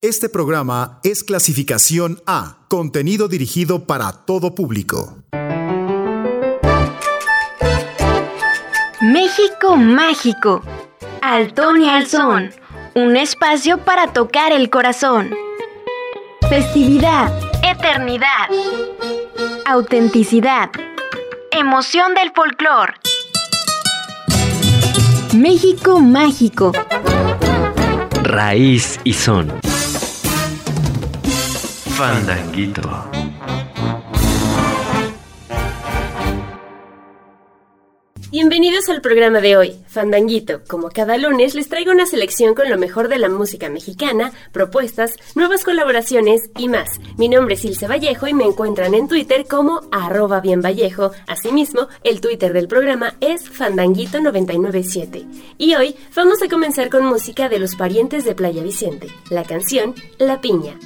Este programa es clasificación A, contenido dirigido para todo público. México Mágico. Altón y Alzón. Un espacio para tocar el corazón. Festividad. Eternidad. Autenticidad. Emoción del folclor. México Mágico. Raíz y son. Fandanguito. Bienvenidos al programa de hoy, Fandanguito. Como cada lunes, les traigo una selección con lo mejor de la música mexicana, propuestas, nuevas colaboraciones y más. Mi nombre es Ilse Vallejo y me encuentran en Twitter como arroba bienvallejo. Asimismo, el Twitter del programa es Fandanguito997. Y hoy vamos a comenzar con música de los parientes de Playa Vicente, la canción La Piña.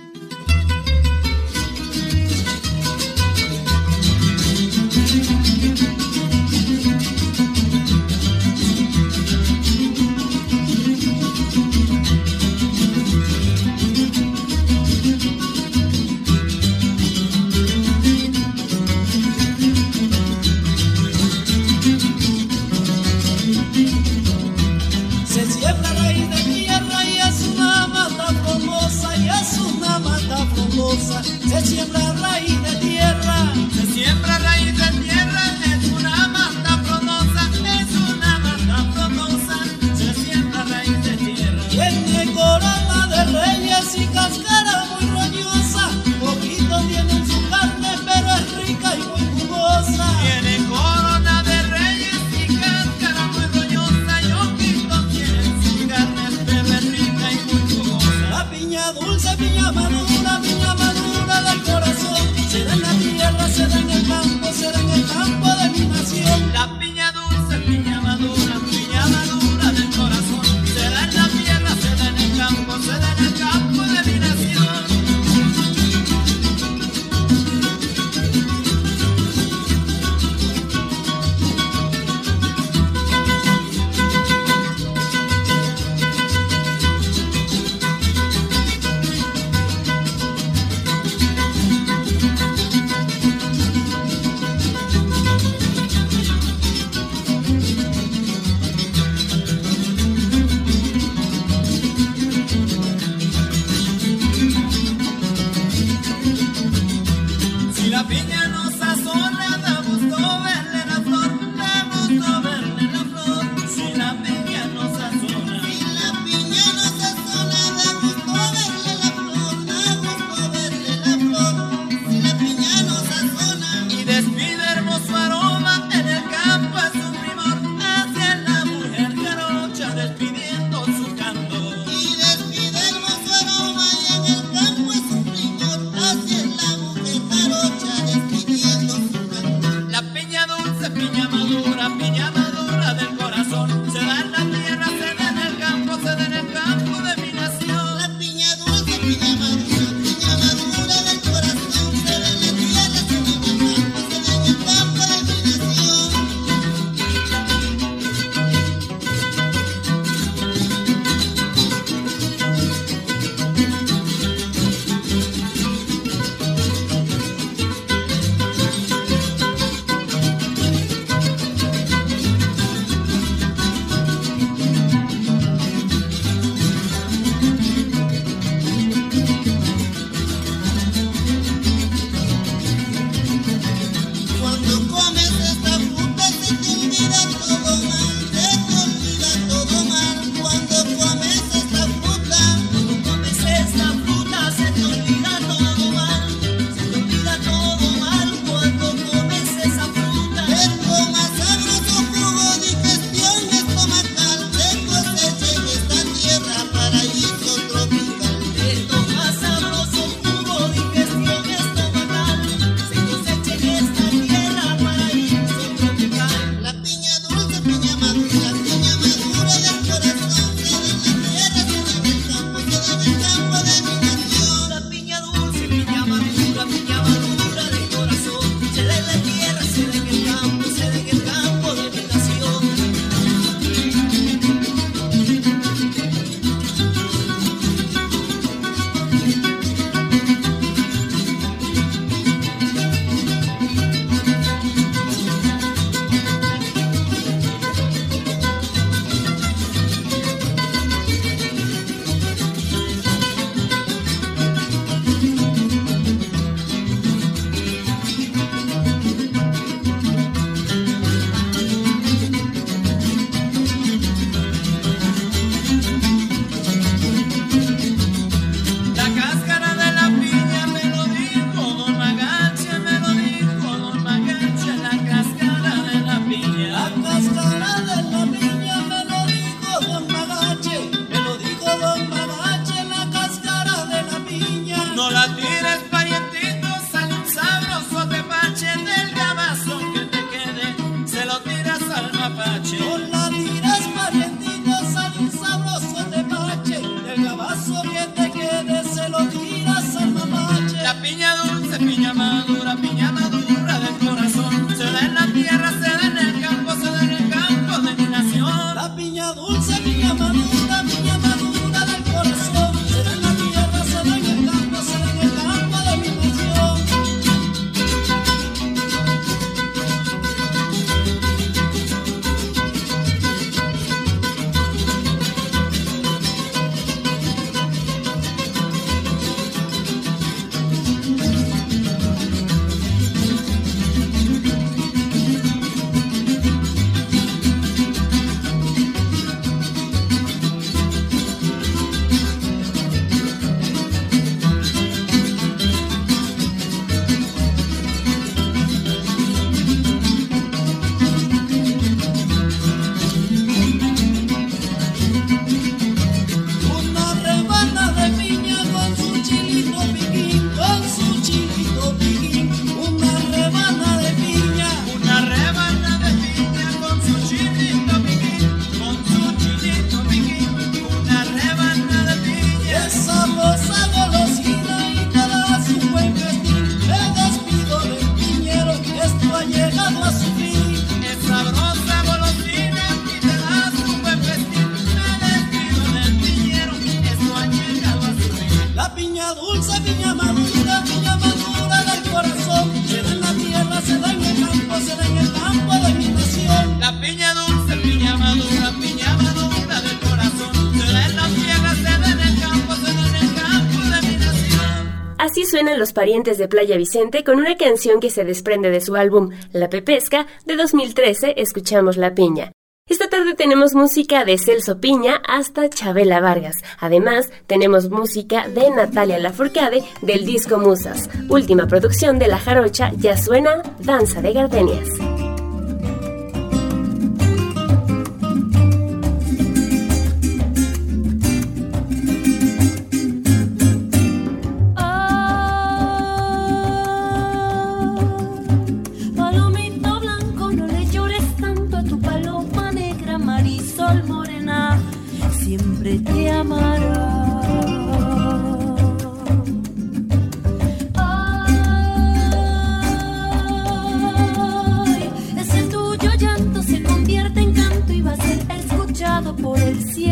suenan los parientes de Playa Vicente con una canción que se desprende de su álbum La Pepesca de 2013, Escuchamos la Piña. Esta tarde tenemos música de Celso Piña hasta Chabela Vargas. Además, tenemos música de Natalia Lafourcade del disco Musas. Última producción de La Jarocha ya suena Danza de Gardenias.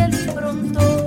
piel pronto.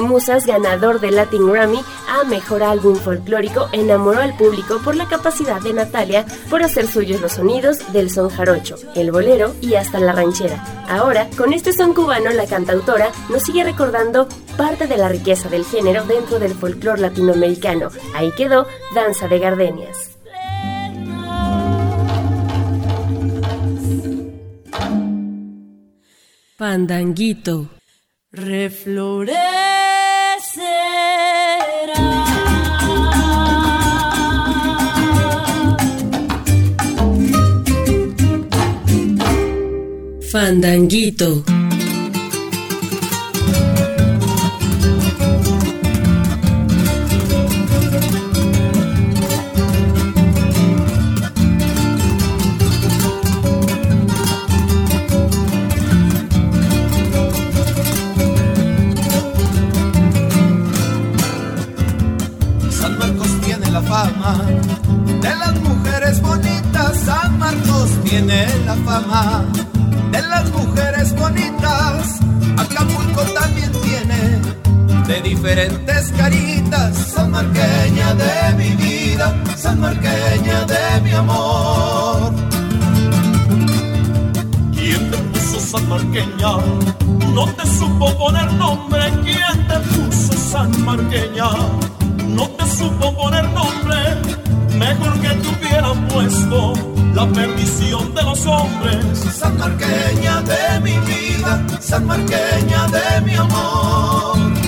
Musas, ganador del Latin Grammy a Mejor Álbum Folclórico, enamoró al público por la capacidad de Natalia por hacer suyos los sonidos del son jarocho, el bolero y hasta la ranchera. Ahora, con este son cubano, la cantautora nos sigue recordando parte de la riqueza del género dentro del folclore latinoamericano. Ahí quedó Danza de Gardenias. Pandanguito. Reflore Fandanguito. de las mujeres bonitas, San Marcos tiene la fama de las mujeres bonitas, Acapulco también tiene. De diferentes caritas, San Marqueña de mi vida, San Marqueña de mi amor. ¿Quién te puso San Marqueña? No te supo poner nombre. ¿Quién te puso San Marqueña? No te supo poner nombre. Mejor que te puesto la perdición de los hombres. San Marqueña de mi vida, San Marqueña de mi amor.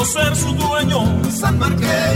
Quiero ser su dueño. San Marqueña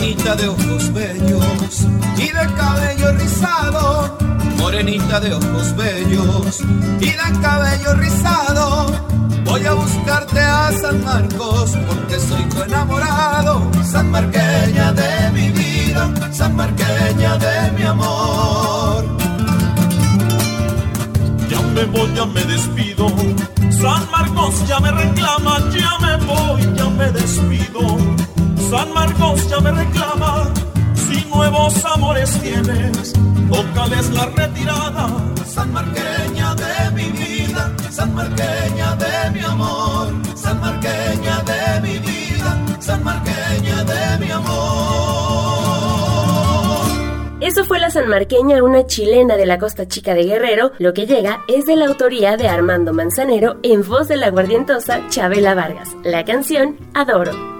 Morenita de ojos bellos y de cabello rizado. Morenita de ojos bellos y de cabello rizado. Voy a buscarte a San Marcos porque soy tu enamorado. San Marqueña de mi vida, San Marqueña de mi amor. Ya me voy, ya me despido. San Marcos ya me reclama, ya me voy, ya me despido. San Marcos ya me reclama. Si nuevos amores tienes, tócales la retirada. San Marqueña de mi vida, San Marqueña de mi amor, San Marqueña de mi vida, San Marqueña de mi amor. Eso fue la sanmarqueña, una chilena de la costa chica de Guerrero. Lo que llega es de la autoría de Armando Manzanero en voz de la guardientosa Chabela Vargas. La canción Adoro.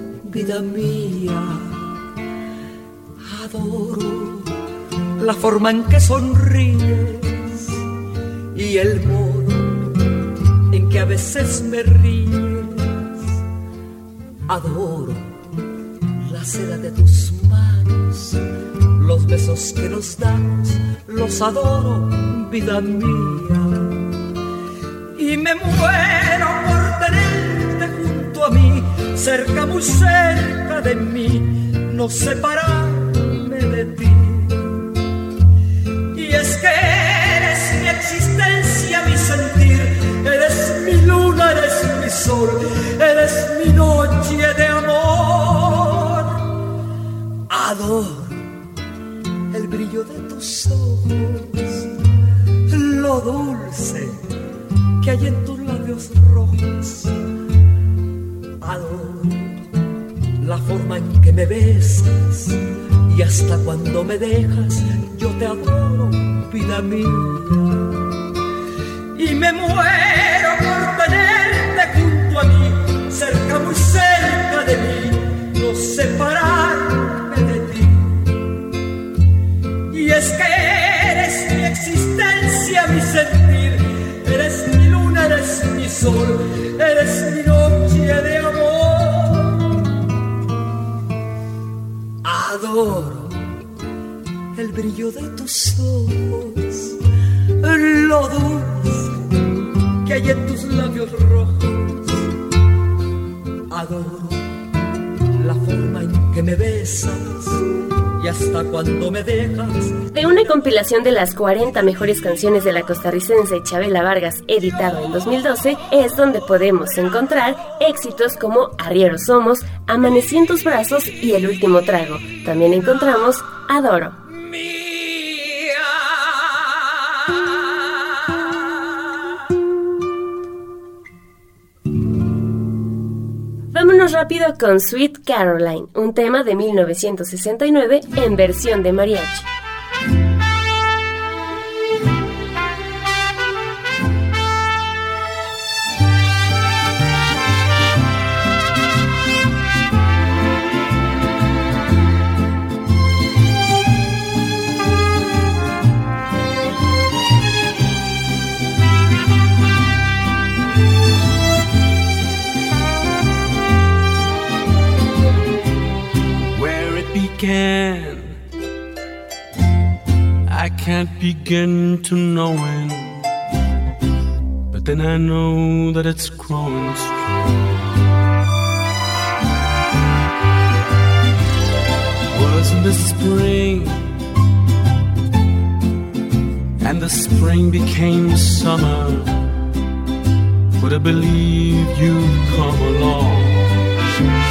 vida mía. Adoro la forma en que sonríes y el modo en que a veces me ríes. Adoro la seda de tus manos, los besos que nos damos, los adoro, vida mía. Y me muero cerca, muy cerca de mí, no separarme de ti. Y es que eres mi existencia, mi sentir, eres mi luna, eres mi sol, eres mi noche de amor. Adoro el brillo de tus ojos, lo dulce que hay en tus labios rojos. Adoro la forma en que me besas y hasta cuando me dejas yo te adoro, vida mía. Y me muero por tenerte junto a mí, cerca, muy cerca de mí, no separarme de ti. Y es que eres mi existencia, mi sentir, eres mi luna, eres sol, eres mi noche de amor. Adoro el brillo de tus ojos, lo dulce que hay en tus labios rojos. Adoro la forma en que me besas y hasta cuando me dejas. De una compilación de las 40 mejores canciones de la costarricense Chabela Vargas, editado en 2012, es donde podemos encontrar éxitos como Arrieros Somos, Amanecí en tus brazos y El último trago. También encontramos Adoro. Vámonos rápido con Sweet Caroline, un tema de 1969 en versión de mariachi. Begin to know it, but then I know that it's growing strong. Was in the spring, and the spring became summer. Would I believe you'd come along?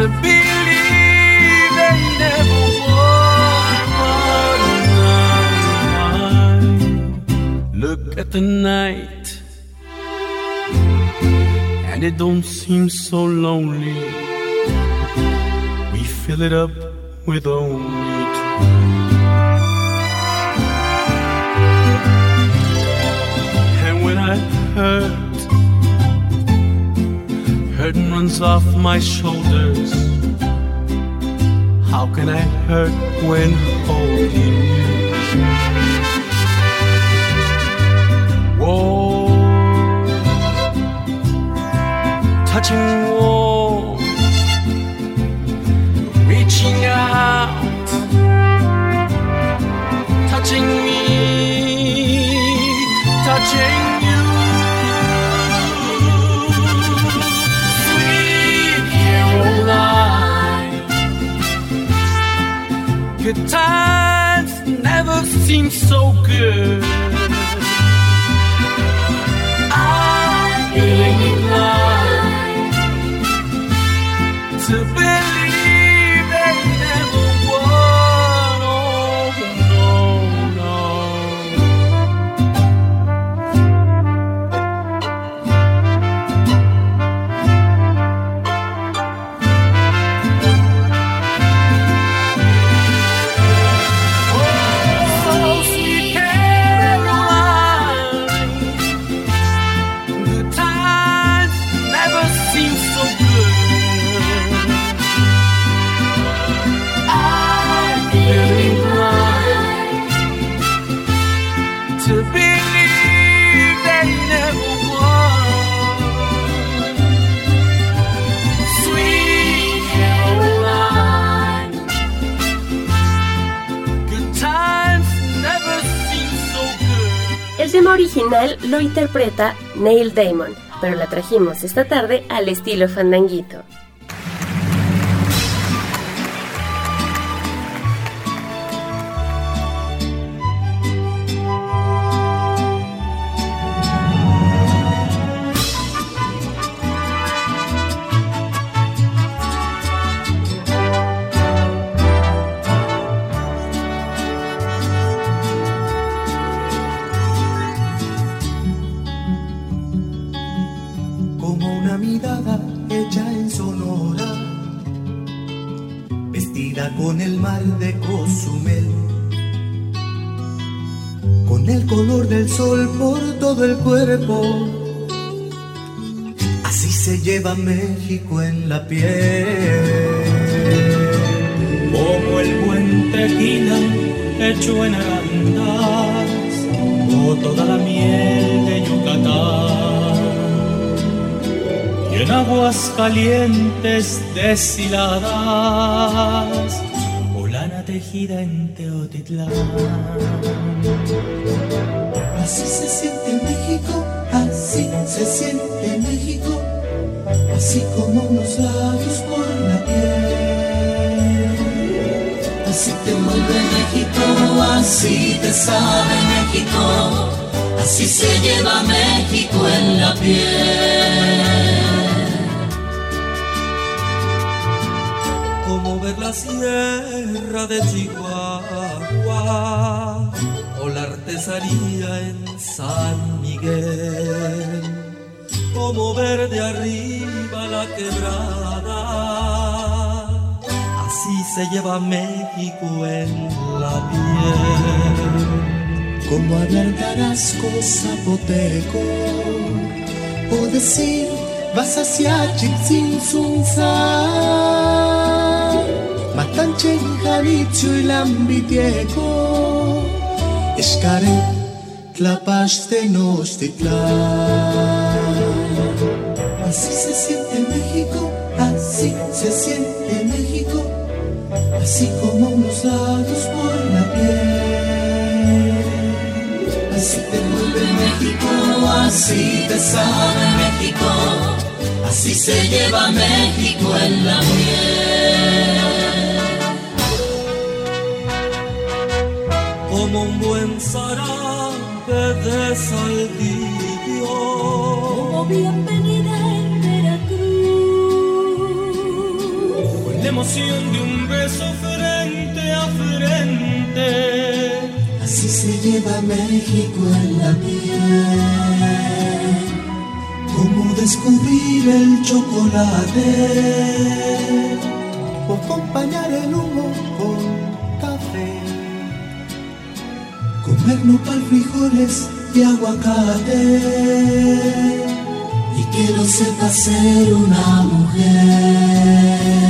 to believe they never would. Look at the night, and it don't seem so lonely. We fill it up with only two. And when I hurt, hurt runs off my shoulders. How can I hurt when holding you? Whoa, touching warm, seems so good. I believe. Lo interpreta Neil Damon, pero la trajimos esta tarde al estilo fandanguito. En la piel. Como el buen tequila hecho en arandas, o toda la miel de Yucatán. Y en aguas calientes deshiladas, o lana tejida en Teotitlán. Así se siente México, así se siente así como unos labios por la piel. Así te mueve México, así te sabe México, así se lleva México en la piel. como ver la sierra de Chihuahua o la artesanía en San Miguel, como ver de arriba la quebrada, así se lleva México en la piel. Como hablar tarasco zapoteco o decir vas hacia Chipsinsunza, Matanche, Jalicho y Lambitieco, Escaret, Tlapash de Nostitlán. Así se siente México, así se siente México, así como unos labios por la piel. Así te mueve México, así te sabe México, así se lleva México en la piel. como un buen zarape de saldillo. Como bienvenida emoción de un beso frente a frente. Así se lleva México en la piel. Como descubrir el chocolate. O acompañar el humo con café. Comer nopal, frijoles y aguacate. Y que lo sepa ser una mujer.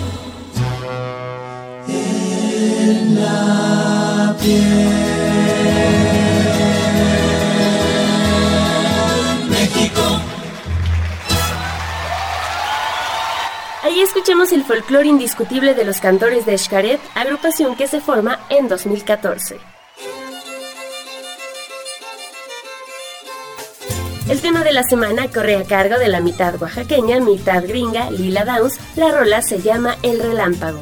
Ahí escuchamos el folclore indiscutible de los cantores de Xcaret, agrupación que se forma en 2014. El tema de la semana corre a cargo de la mitad oaxaqueña, mitad gringa, Lila Downs. La rola se llama El. Relámpago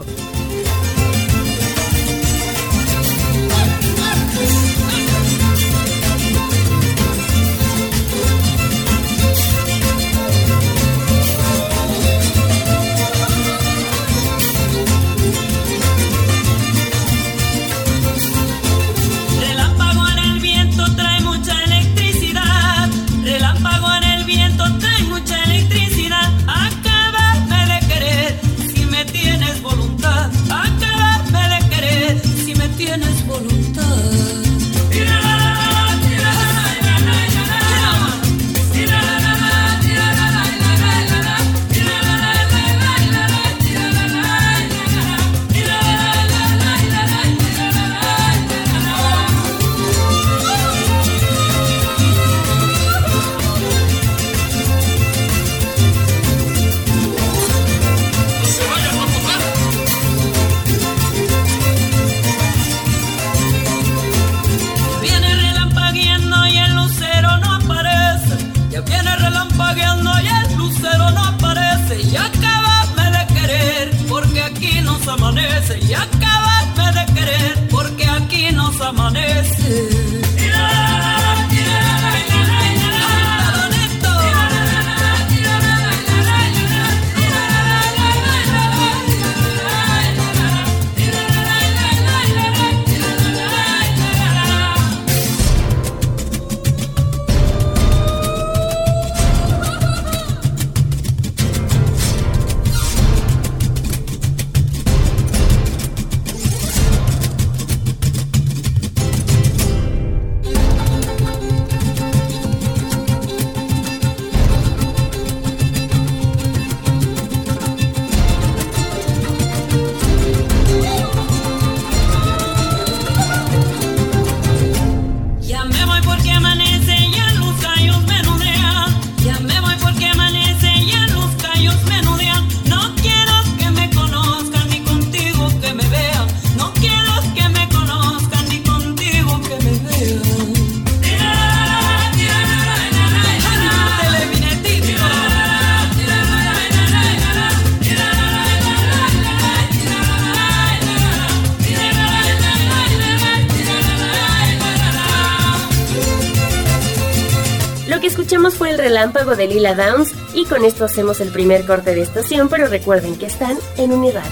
Lila Downs y con esto hacemos el primer corte de estación, pero recuerden que están en Uniradio.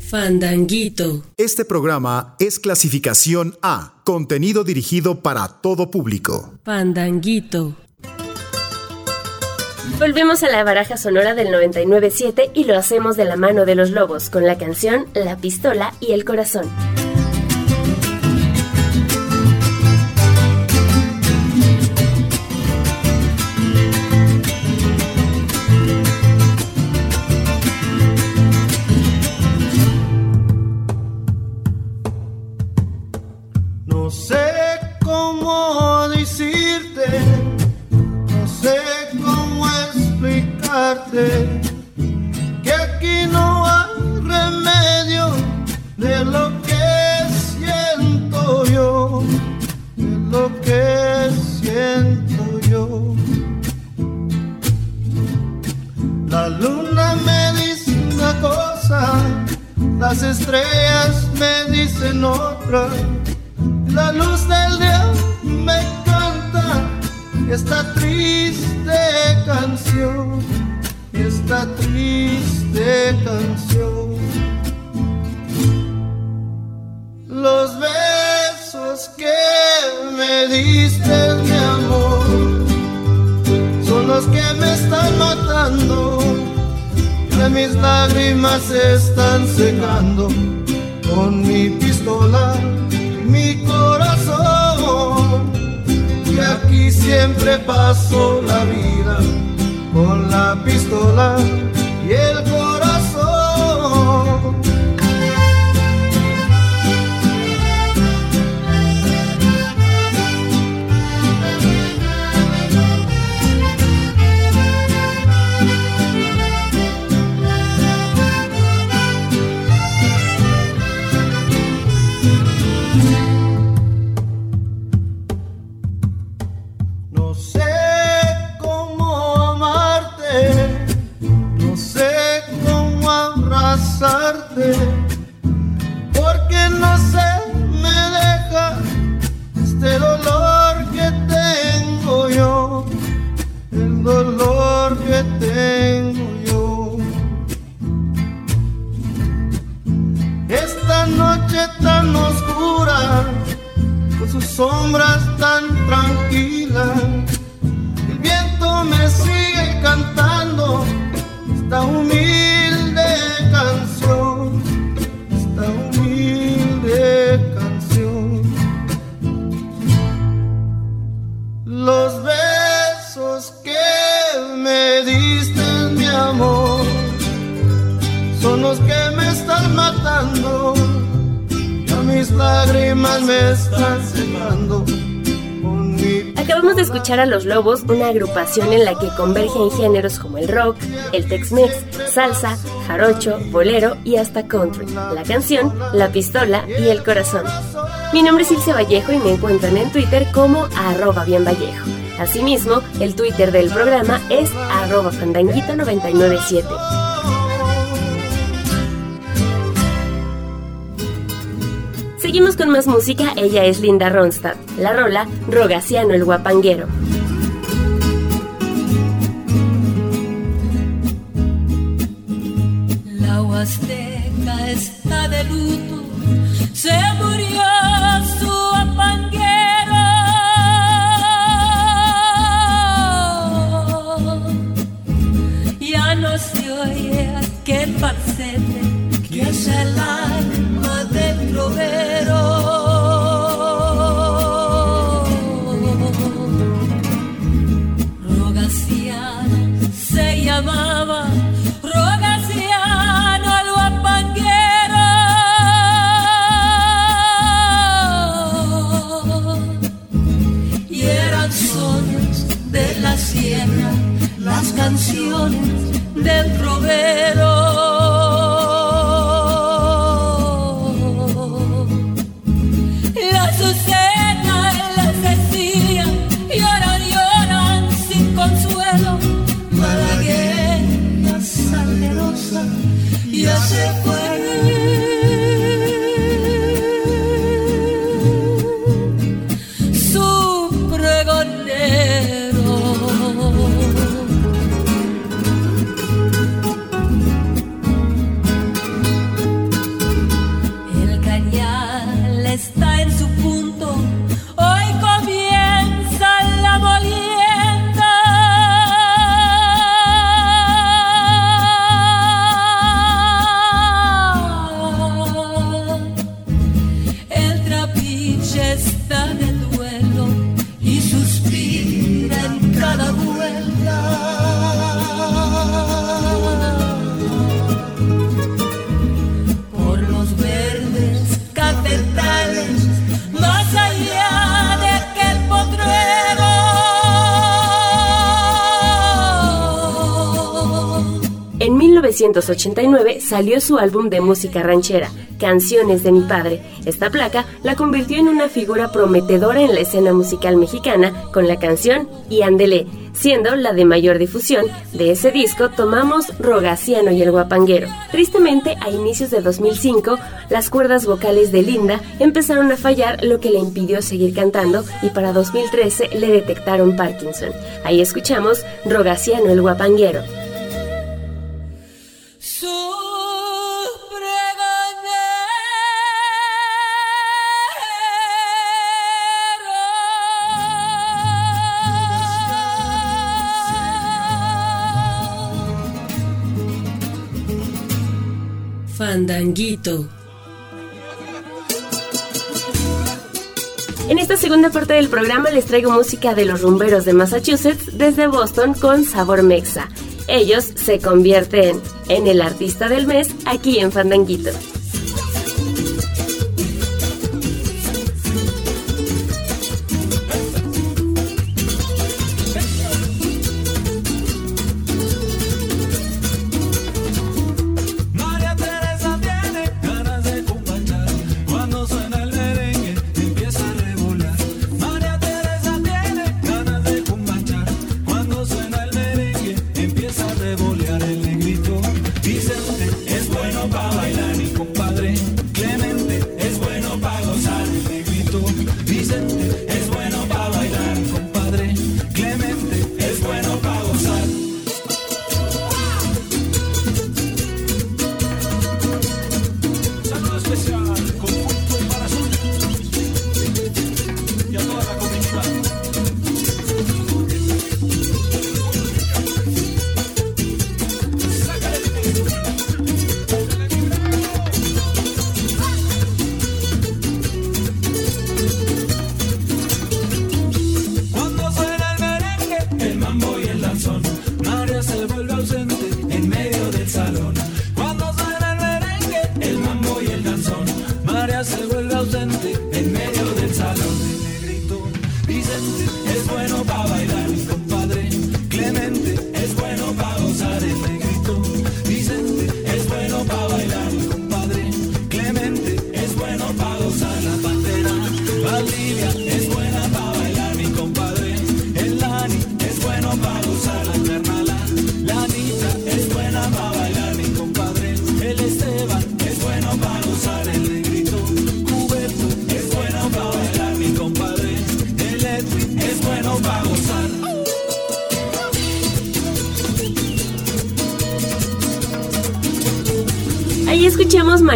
Fandanguito. Este programa es clasificación A, contenido dirigido para todo público. Fandanguito. Volvemos a la baraja sonora del 99.7 y lo hacemos de la mano de los lobos con la canción La pistola y el corazón. Que aquí no hay remedio de lo que siento yo, de lo que siento yo. La luna me dice una cosa, las estrellas me dicen otra. La luz del día me canta esta triste canción, esta triste canción. Los besos que me diste, mi amor, son los que me están matando. Que mis lágrimas se están secando con mi pistola mi corazón. Y aquí siempre paso la vida Lobos, una agrupación en la que convergen géneros como el rock, el Tex-Mex, salsa, jarocho, bolero y hasta country. La canción, La pistola y el corazón. Mi nombre es Ilse Vallejo y me encuentran en Twitter como arroba bien Vallejo. Asimismo, el Twitter del programa es arroba fandanguito997. Seguimos con más música, ella es Linda Ronstadt. La rola, Rogaciano el Guapanguero. La Huasteca está de luto, se murió su apanguero. Ya no se oye aquel falsete que es el del 1989 salió su álbum de música ranchera, Canciones de mi padre. Esta placa la convirtió en una figura prometedora en la escena musical mexicana con la canción Y Andele, siendo la de mayor difusión. De ese disco tomamos Rogaciano y el Guapanguero. Tristemente, a inicios de 2005, las cuerdas vocales de Linda empezaron a fallar, lo que le impidió seguir cantando y para 2013 le detectaron Parkinson. Ahí escuchamos Rogaciano el Guapanguero. Fandanguito. En esta segunda parte del programa les traigo música de los rumberos de Massachusetts desde Boston con sabor mexa. Ellos se convierten en el artista del mes aquí en Fandanguito.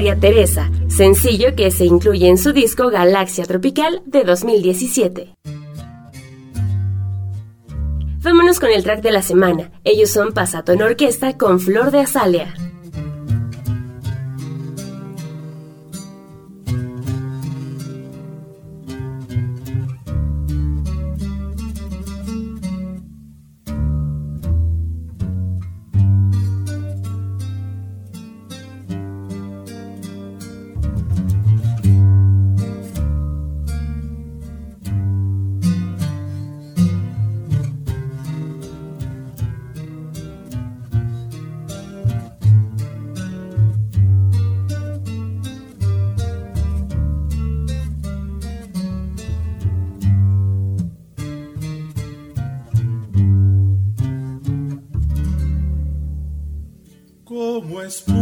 Teresa, sencillo que se incluye en su disco Galaxia Tropical de 2017. Vámonos con el track de la semana. Ellos son Pasato en Orquesta con Flor de Azalea. A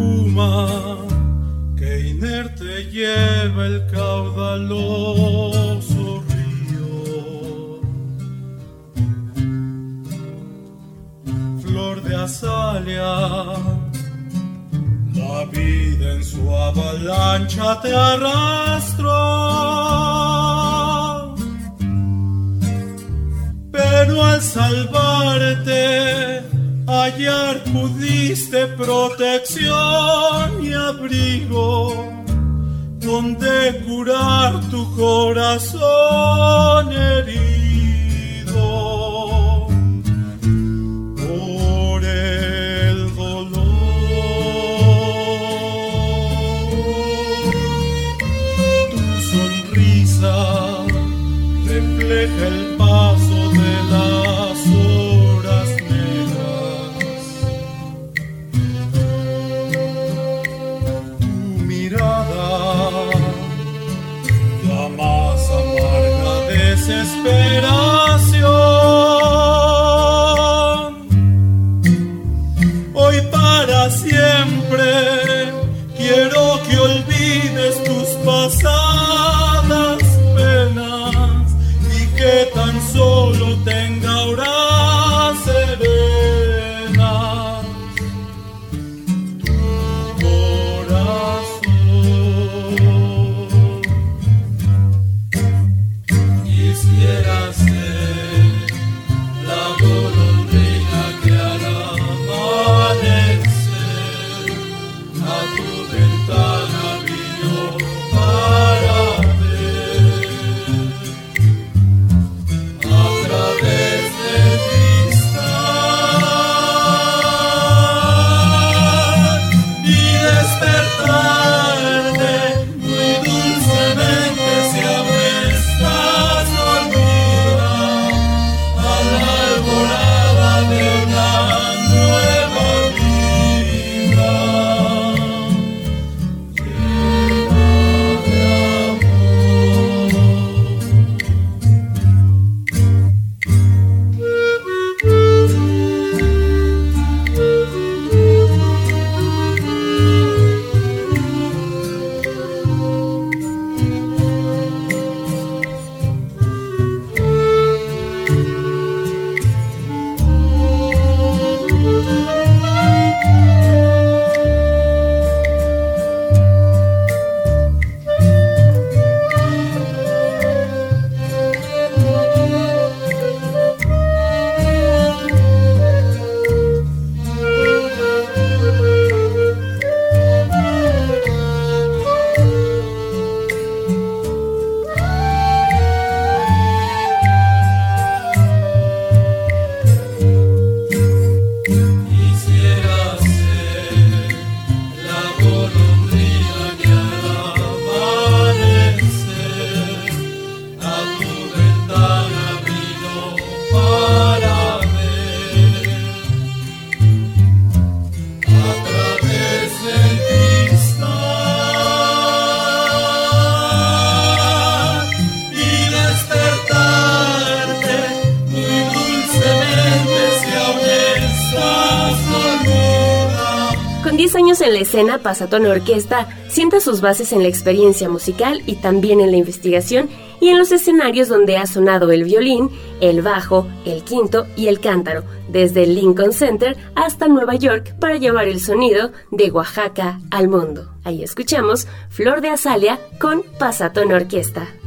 escena, Pasatón Orquesta sienta sus bases en la experiencia musical y también en la investigación y en los escenarios donde ha sonado el violín, el bajo, el quinto y el cántaro, desde el Lincoln Center hasta Nueva York para llevar el sonido de Oaxaca al mundo. Ahí escuchamos Flor de Azalia con Pasatón Orquesta.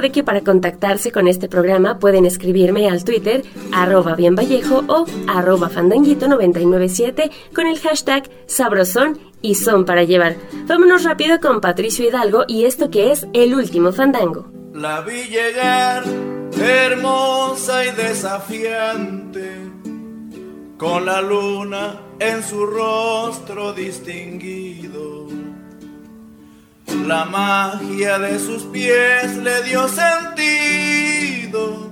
Recuerde que para contactarse con este programa pueden escribirme al Twitter arroba bienvallejo o arroba fandanguito997 con el hashtag sabrosón y son para llevar. Vámonos rápido con Patricio Hidalgo y esto que es el último fandango. La vi llegar hermosa y desafiante, con la luna en su rostro distinguido. La magia de sus pies le dio sentido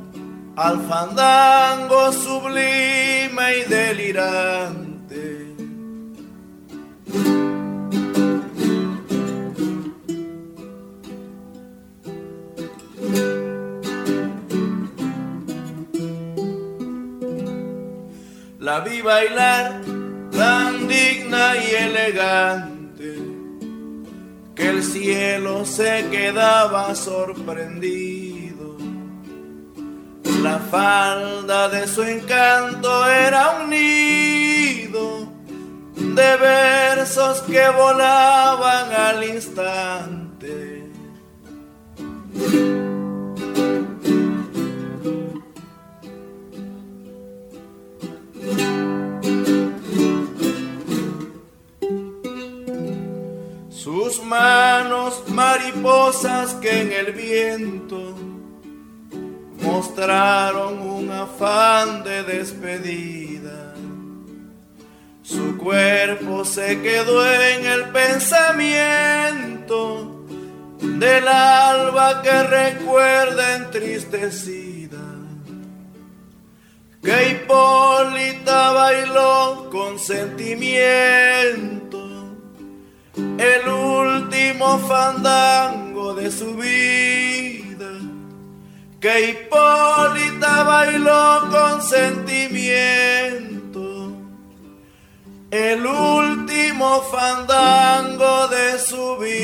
al fandango sublime y delirante. La vi bailar tan digna y elegante que el cielo se quedaba sorprendido. La falda de su encanto era un nido de versos que volaban al instante. Manos mariposas que en el viento mostraron un afán de despedida. Su cuerpo se quedó en el pensamiento del alba que recuerda entristecida. Que Hipólita bailó con sentimiento el último fandango de su vida, que Hipólita bailó con sentimiento, el último fandango de su vida.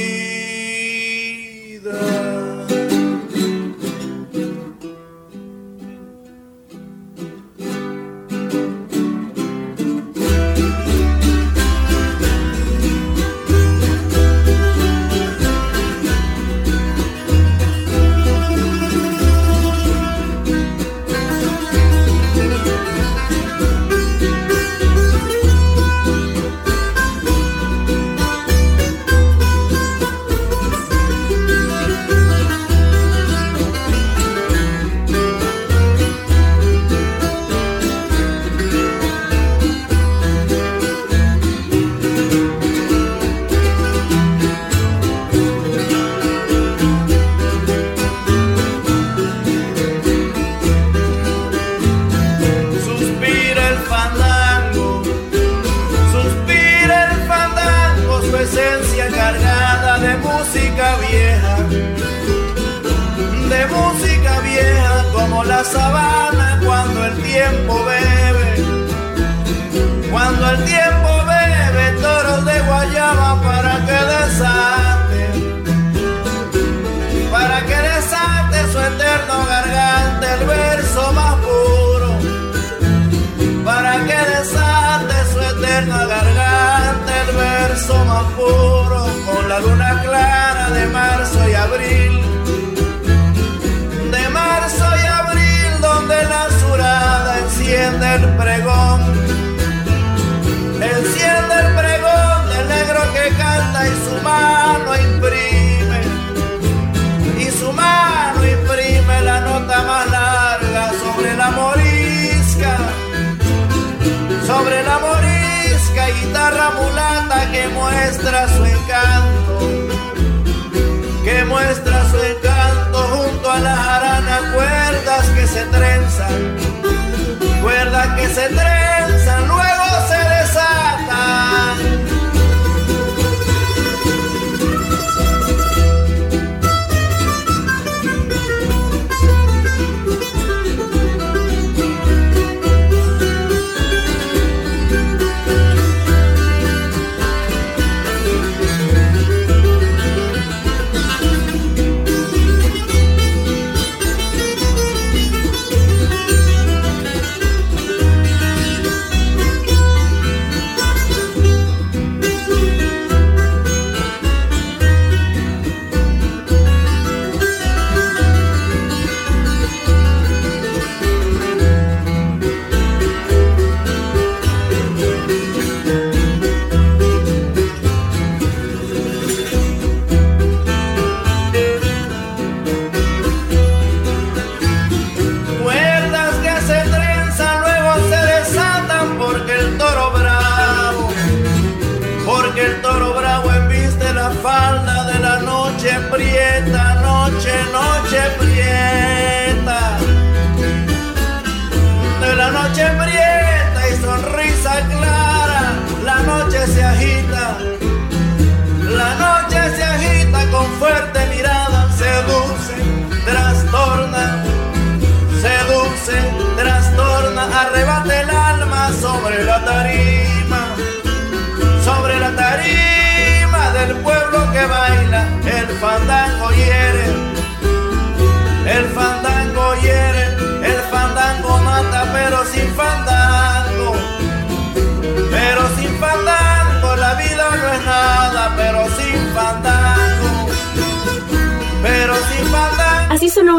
Muestra su encanto, que muestra su encanto junto a la jarana, cuerdas que se trenzan, cuerdas que se trenzan,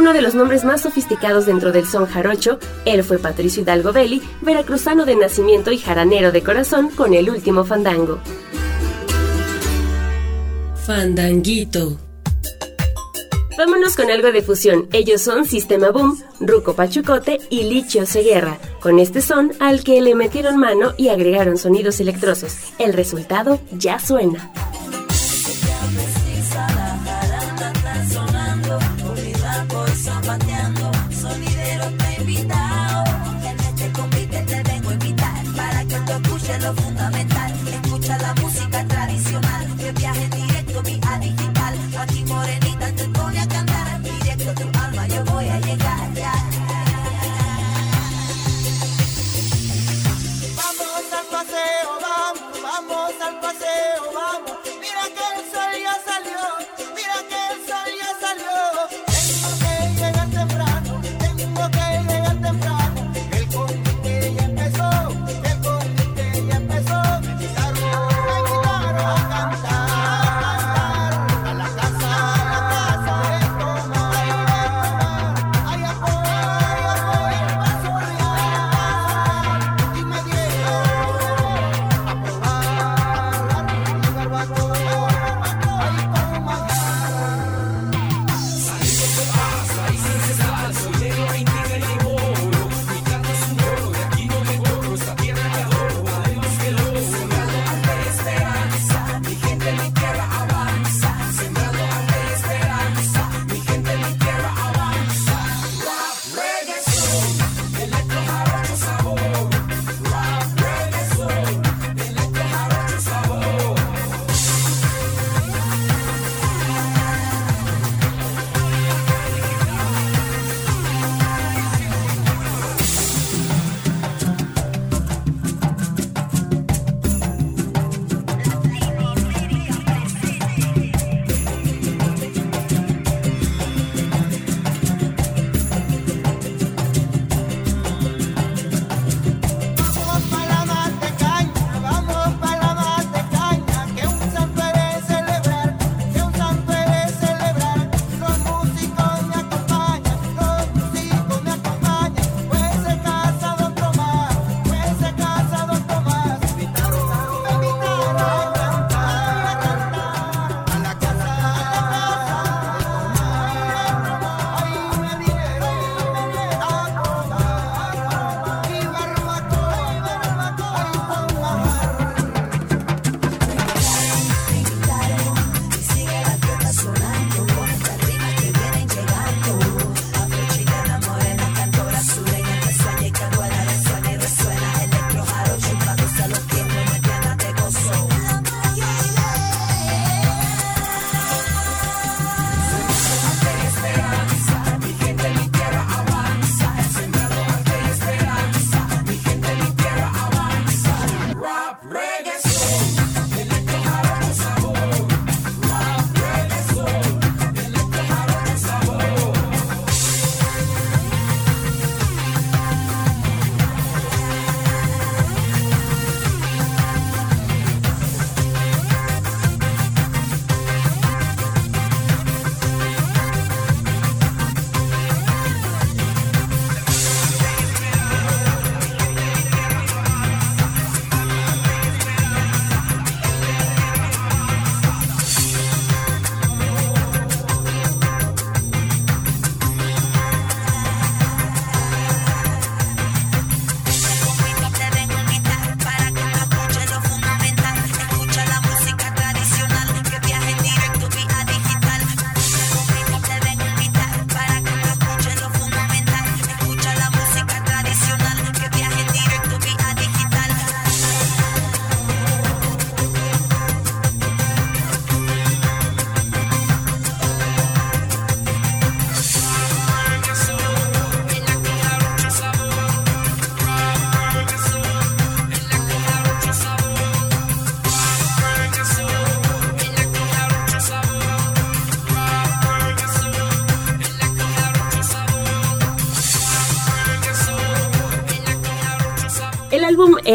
uno de los nombres más sofisticados dentro del son jarocho, él fue Patricio Hidalgo Belli, veracruzano de nacimiento y jaranero de corazón con el último fandango. Fandanguito. Vámonos con algo de fusión. Ellos son Sistema Boom, Ruco Pachucote y Lichio Seguerra. Con este son al que le metieron mano y agregaron sonidos electrosos. El resultado ya suena.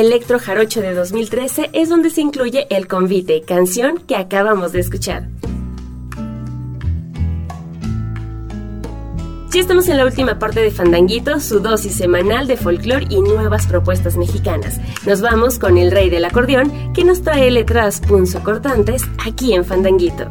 Electro Jarocho de 2013 es donde se incluye El Convite, canción que acabamos de escuchar. Ya estamos en la última parte de Fandanguito, su dosis semanal de folclore y nuevas propuestas mexicanas. Nos vamos con el rey del acordeón que nos trae letras punzocortantes aquí en Fandanguito.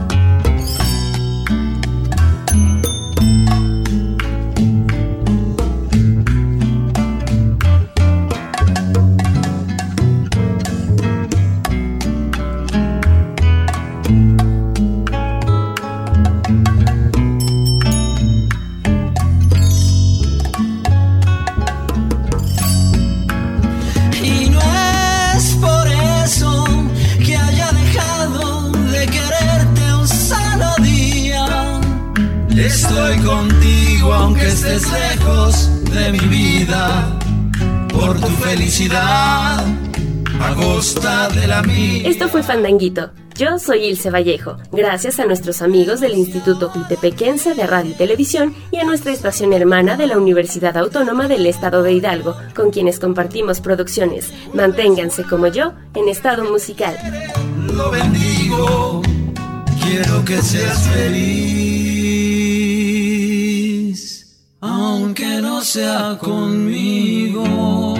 Fandanguito. Yo soy Ilse Vallejo. Gracias a nuestros amigos del Instituto Cultepequense de Radio y Televisión y a nuestra estación hermana de la Universidad Autónoma del Estado de Hidalgo, con quienes compartimos producciones. Manténganse como yo en estado musical. Lo bendigo, quiero que seas feliz, aunque no sea conmigo.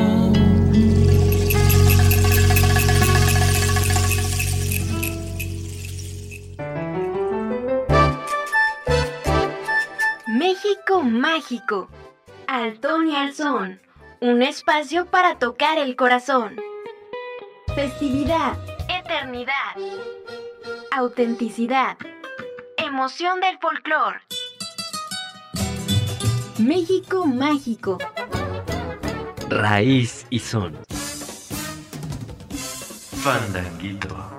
México Mágico. Altón y Alzón. Un espacio para tocar el corazón. Festividad. Eternidad. Autenticidad. Emoción del folclore. México Mágico. Raíz y son. Fandanguito.